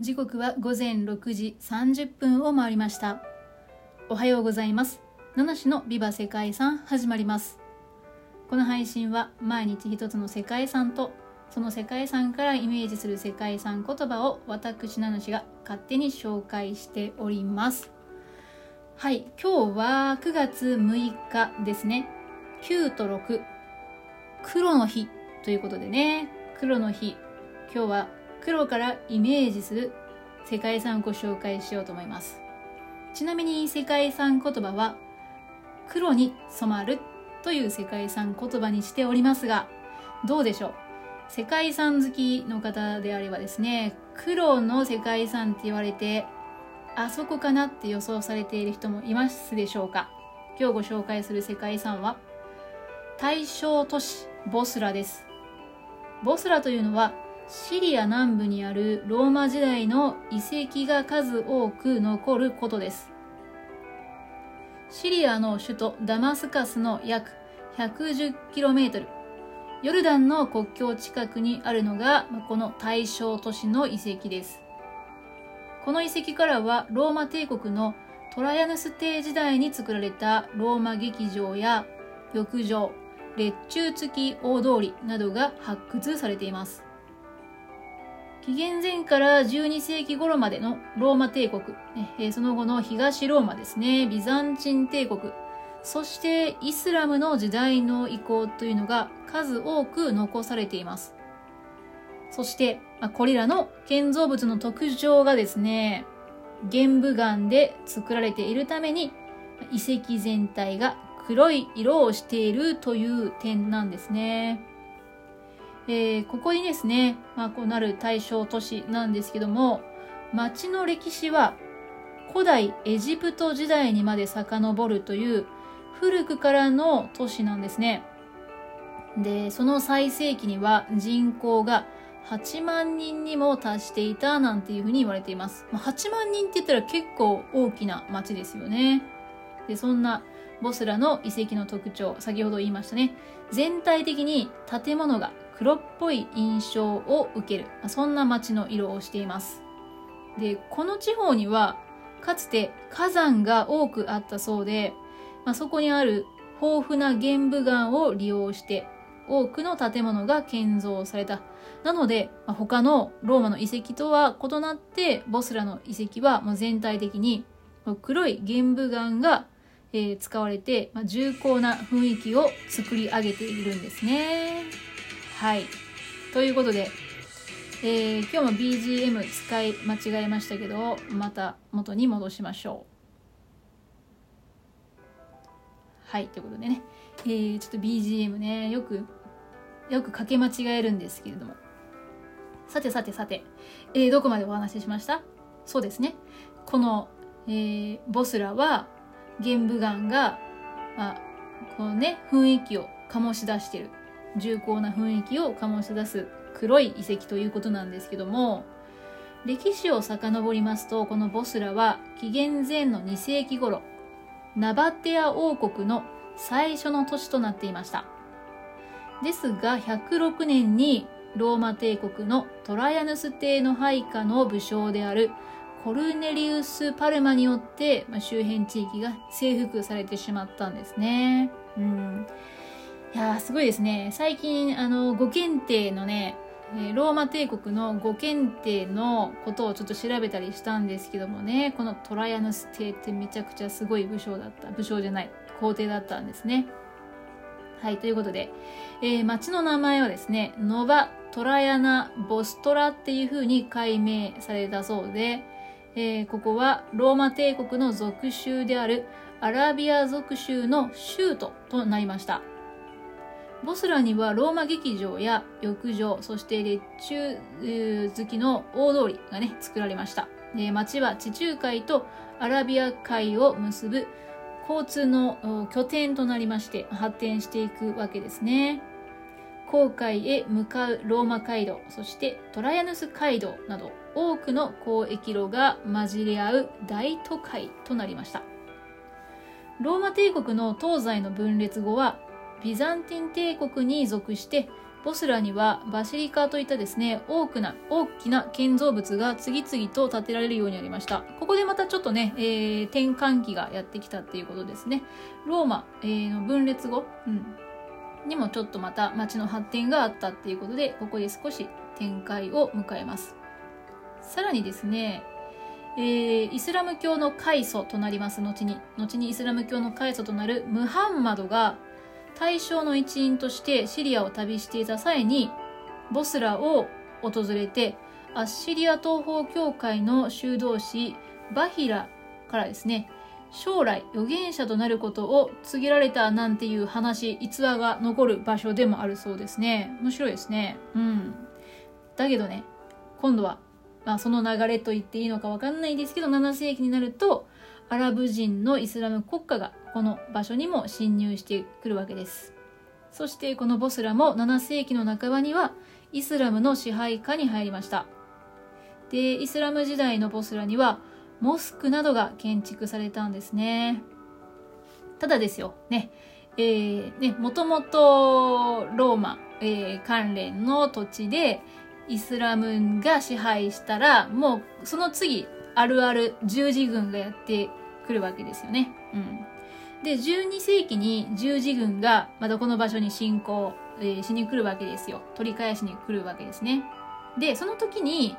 時刻は午前6時30分を回りました。おはようございます。七種のビバ世界遺産始まります。この配信は毎日一つの世界遺産とその世界遺産からイメージする世界遺産言葉を私七種が勝手に紹介しております。はい今日は9月6日ですね。9と6黒の日ということでね。黒の日。今日は黒からイメージする世界遺産をご紹介しようと思います。ちなみに世界遺産言葉は黒に染まるという世界遺産言葉にしておりますがどうでしょう？世界遺産好きの方であればですね黒の世界遺産って言われてあそこかなって予想されている人もいますでしょうか？今日ご紹介する世界遺産は大正都市ボスラです。ボスラというのはシリア南部にあるローマ時代の遺跡が数多く残ることです。シリアの首都ダマスカスの約 110km ヨルダンの国境近くにあるのがこの大正都市の遺跡です。この遺跡からはローマ帝国のトラヤヌス帝時代に作られたローマ劇場や浴場列柱付き大通りなどが発掘されています。紀元前から12世紀頃までのローマ帝国、えその後の東ローマですね、ビザンチン帝国、そしてイスラムの時代の移行というのが数多く残されています。そして、まこれらの建造物の特徴がですね、玄武岩で作られているために遺跡全体が黒い色をしているという点なんですね。えー、ここにですね、まあ、こうなる大正都市なんですけども、町の歴史は古代エジプト時代にまで遡るという古くからの都市なんですね。で、その最盛期には人口が8万人にも達していたなんていうふうに言われています。8万人って言ったら結構大きな町ですよね。で、そんなボスラの遺跡の特徴、先ほど言いましたね。全体的に建物が黒っぽい印象を受ける。まあそんな街の色をしています。で、この地方には、かつて火山が多くあったそうで、まあ、そこにある豊富な玄武岩を利用して、多くの建物が建造された。なので、まあ、他のローマの遺跡とは異なって、ボスラの遺跡はもう全体的に黒い玄武岩がえー、使われて、まあ、重厚な雰囲気を作り上げているんですね。はい。ということで、えー、今日も BGM 使い間違えましたけど、また元に戻しましょう。はい、ということでね、えー、ちょっと BGM ね、よく、よくかけ間違えるんですけれども。さてさてさて、えー、どこまでお話ししました？そうですね。この、えー、ボスラは、玄武岩が、まあ、このね、雰囲気を醸し出してる。重厚な雰囲気を醸し出す黒い遺跡ということなんですけども、歴史を遡りますと、このボスラは紀元前の2世紀頃、ナバテア王国の最初の都市となっていました。ですが、106年にローマ帝国のトラヤヌス帝の配下の武将であるコルネリウス・パルマによって、まあ、周辺地域が征服されてしまったんですね。うん。いやすごいですね。最近、あの、五検定のね、ローマ帝国の五検定のことをちょっと調べたりしたんですけどもね、このトライアヌス帝ってめちゃくちゃすごい武将だった。武将じゃない、皇帝だったんですね。はい、ということで、えー、町の名前はですね、ノバ・トラヤナ・ボストラっていう風に改名されたそうで、えー、ここはローマ帝国の属州であるアラビア属州の州都となりました。ボスラにはローマ劇場や浴場、そして列柱好きの大通りがね、作られました。で町は地中海とアラビア海を結ぶ交通の拠点となりまして発展していくわけですね。航海へ向かうローマ街道、そしてトライアヌス街道など多くの交易路が混じり合う大都会となりました。ローマ帝国の東西の分裂後はビザンティン帝国に属してボスラにはバシリカといったですね多くな大きな建造物が次々と建てられるようになりました。ここでまたちょっとね、えー、転換期がやってきたっていうことですね。ローマ、えー、の分裂後、うん、にもちょっとまた町の発展があったっていうことでここで少し展開を迎えます。さらにですねえー、イスラム教の開祖となります後に後にイスラム教の開祖となるムハンマドが対象の一員としてシリアを旅していた際にボスラを訪れてアッシリア東方教会の修道士バヒラからですね将来預言者となることを告げられたなんていう話逸話が残る場所でもあるそうですね。面白いですね。うん。だけどね今度は、まあ、その流れと言っていいのか分かんないですけど7世紀になるとアラブ人のイスラム国家がこの場所にも侵入してくるわけです。そしてこのボスラも7世紀の半ばにはイスラムの支配下に入りました。でイスラム時代のボスラにはモスクなどが建築されたんですね。ただですよ。ね。えー、ねもともとローマ、えー、関連の土地でイスラムが支配したらもうその次あるある十字軍がやってくるわけですよね。うん。で、12世紀に十字軍がまたこの場所に侵攻、えー、しに来るわけですよ。取り返しに来るわけですね。で、その時に、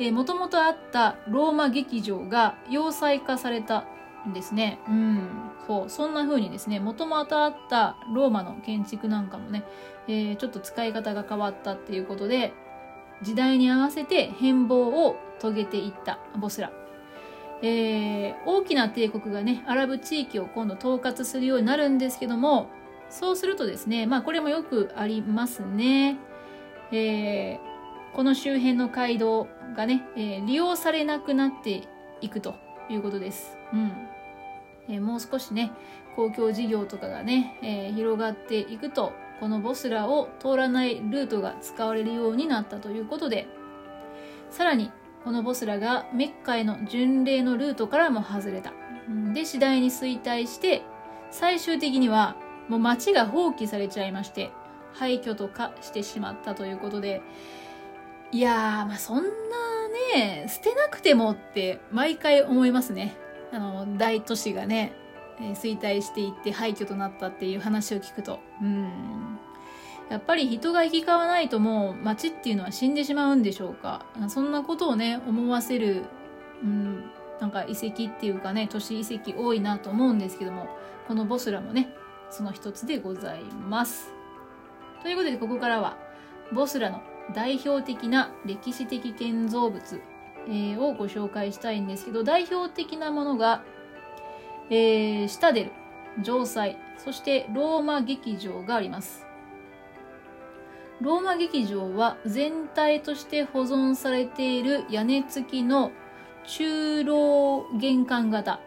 えー、もともとあったローマ劇場が要塞化されたんですね。うん。そう。そんな風にですね、もともとあったローマの建築なんかもね、えー、ちょっと使い方が変わったっていうことで、時代に合わせて変貌を遂げていったボスラ。えー、大きな帝国がね、アラブ地域を今度統括するようになるんですけども、そうするとですね、まあこれもよくありますね。えー、この周辺の街道がね、えー、利用されなくなっていくということです。うん。えー、もう少しね、公共事業とかがね、えー、広がっていくと、このボスラを通らないルートが使われるようになったということで、さらにこのボスらがメッカへの巡礼のルートからも外れた。で、次第に衰退して、最終的にはもう街が放棄されちゃいまして、廃墟とかしてしまったということで、いやー、まあそんなね、捨てなくてもって毎回思いますね。あの、大都市がね、衰退していって廃墟となったっていう話を聞くと。うん。やっぱり人が行き交わないともう街っていうのは死んでしまうんでしょうか。そんなことをね思わせる、うん、なんか遺跡っていうかね都市遺跡多いなと思うんですけどもこのボスラもねその一つでございます。ということでここからはボスラの代表的な歴史的建造物、えー、をご紹介したいんですけど代表的なものが、えー、シタデル城塞そしてローマ劇場があります。ローマ劇場は全体として保存されている屋根付きの中楼玄関型、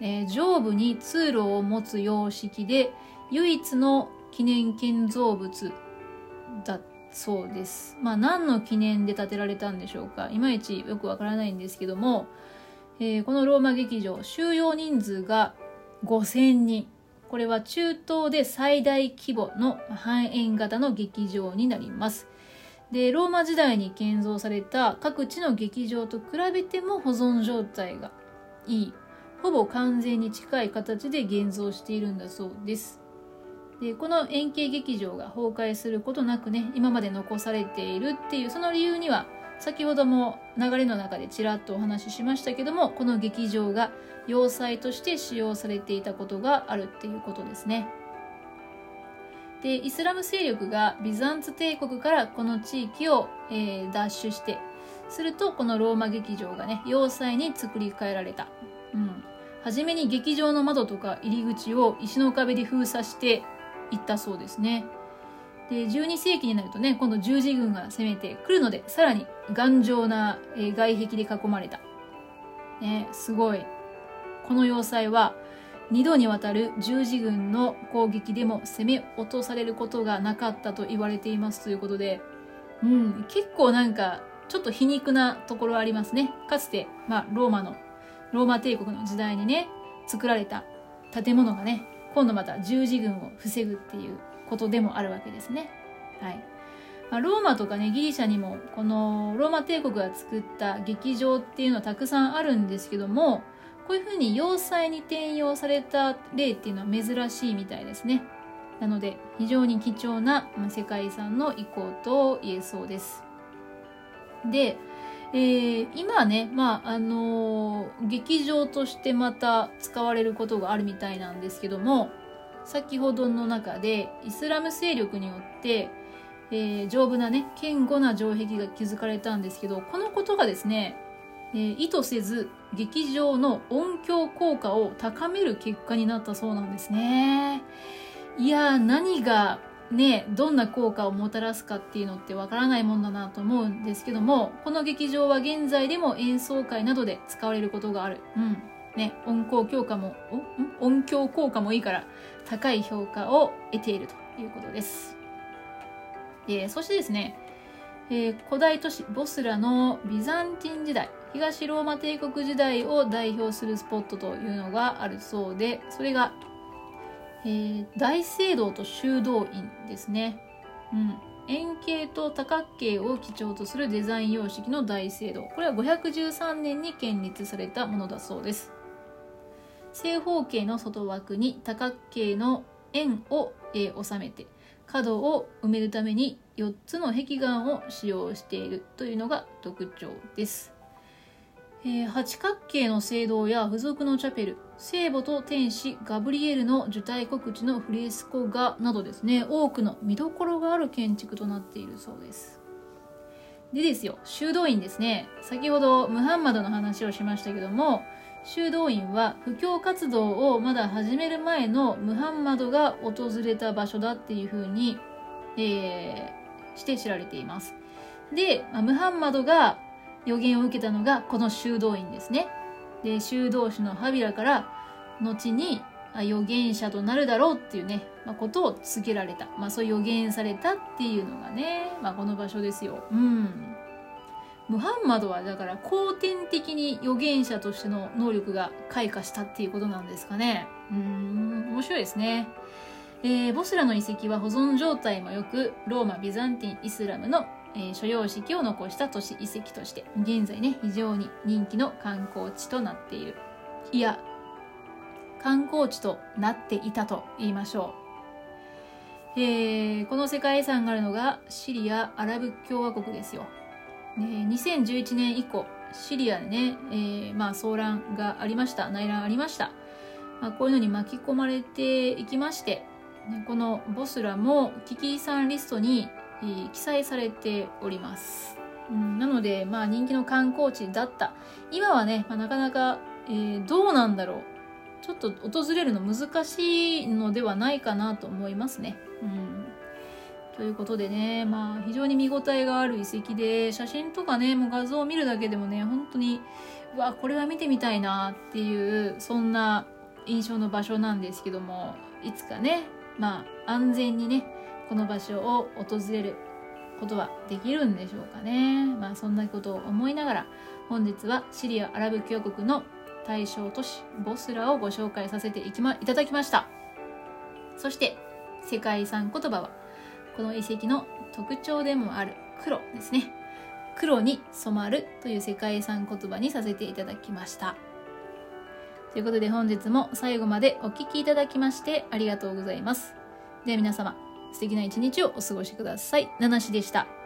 えー、上部に通路を持つ様式で唯一の記念建造物だそうです。まあ何の記念で建てられたんでしょうか。いまいちよくわからないんですけども、えー、このローマ劇場収容人数が5000人。これは中東で最大規模の半円型の劇場になります。で、ローマ時代に建造された各地の劇場と比べても保存状態がいい。ほぼ完全に近い形で現像しているんだそうです。で、この円形劇場が崩壊することなくね、今まで残されているっていうその理由には、先ほども流れの中でちらっとお話ししましたけどもこの劇場が要塞として使用されていたことがあるっていうことですね。でイスラム勢力がビザンツ帝国からこの地域を、えー、奪取してするとこのローマ劇場がね要塞に作り変えられた、うん、初めに劇場の窓とか入り口を石の壁で封鎖していったそうですね。で12世紀になるとね今度十字軍が攻めてくるのでさらに頑丈な、外壁で囲まれた、ね、すごい。この要塞は2度にわたる十字軍の攻撃でも攻め落とされることがなかったと言われていますということで、うん、結構なんかちょっと皮肉なところありますね。かつて、まあ、ローマのローマ帝国の時代にね作られた建物がね今度また十字軍を防ぐっていうことでもあるわけですね。はい。まあ、ローマとかねギリシャにもこのローマ帝国が作った劇場っていうのはたくさんあるんですけどもこういうふうに要塞に転用された例っていうのは珍しいみたいですねなので非常に貴重な世界遺産の遺構と言えそうですで、えー、今ね、まああのー、劇場としてまた使われることがあるみたいなんですけども先ほどの中でイスラム勢力によってえー、丈夫なね堅固な城壁が築かれたんですけどこのことがですね、えー、意図せず劇場の音響効果を高める結果になったそうなんですね。いや何がねどんな効果をもたらすかっていうのってわからないもんだなと思うんですけどもこの劇場は現在でも演奏会などで使われることがある。うん。ね音響強化も音響効果もいいから高い評価を得ているということです。えー、そしてですね、えー、古代都市ボスラのビザンティン時代東ローマ帝国時代を代表するスポットというのがあるそうでそれが、えー、大聖堂と修道院ですね、うん、円形と多角形を基調とするデザイン様式の大聖堂。これは513年に建立されたものだそうです。正方形の外枠に多角形の円を、えー、収めて角を埋めるために4つの壁岩を使用しているというのが特徴です。えー、八角形の聖堂や付属のチャペル、聖母と天使ガブリエルの受胎告知のフレスコ画などですね、多くの見どころがある建築となっているそうです。でですよ、修道院ですね。先ほどムハンマドの話をしましたけども、修道院は布教活動をまだ始める前のムハンマドが訪れた場所だっていうふうに、えー、して知られています。で、ムハンマドが予言を受けたのがこの修道院ですね。で、修道士のハビラから後に預言者となるだろうっていうね、まあ、ことを告げられた。まあそう予言されたっていうのがね、まあこの場所ですよ。うん。ムハンマドはだから後天的に預言者としての能力が開花したっていうことなんですかね。うん、面白いですね。えー、ボスラの遺跡は保存状態も良く、ローマ、ビザンティン、イスラムの、えー、所要式を残した都市遺跡として、現在ね、非常に人気の観光地となっている。いや、観光地となっていたと言いましょう。えー、この世界遺産があるのがシリア・アラブ共和国ですよ。2011年以降シリアでね、えー、まあ、騒乱がありました。内乱ありました、まあ、こういうのに巻き込まれていきまして、このボスラも危機遺産リストに、記載されております、うん、なので、まあ、人気の観光地だった。今はね、まあ、なかなか、えー、どうなんだろう。ちょっと訪れるの難しいのではないかなと思いますね。うん。ということでね、まあ、非常に見応えがある遺跡で、写真とかね、もう画像を見るだけでもね、本当に、うわ、これは見てみたいなっていう、そんな印象の場所なんですけども、いつかね、まあ、安全にね、この場所を訪れることはできるんでしょうかね。まあ、そんなことを思いながら、本日はシリア・アラブ共和国の対象都市ボスラをご紹介させていき、ま、いただきました。そして、世界遺産言葉は、この遺跡の特徴でもある黒ですね。黒に染まるという世界遺産言葉にさせていただきました。ということで本日も最後までお聴きいただきましてありがとうございます。では皆様素敵な一日をお過ごしください。七しでした。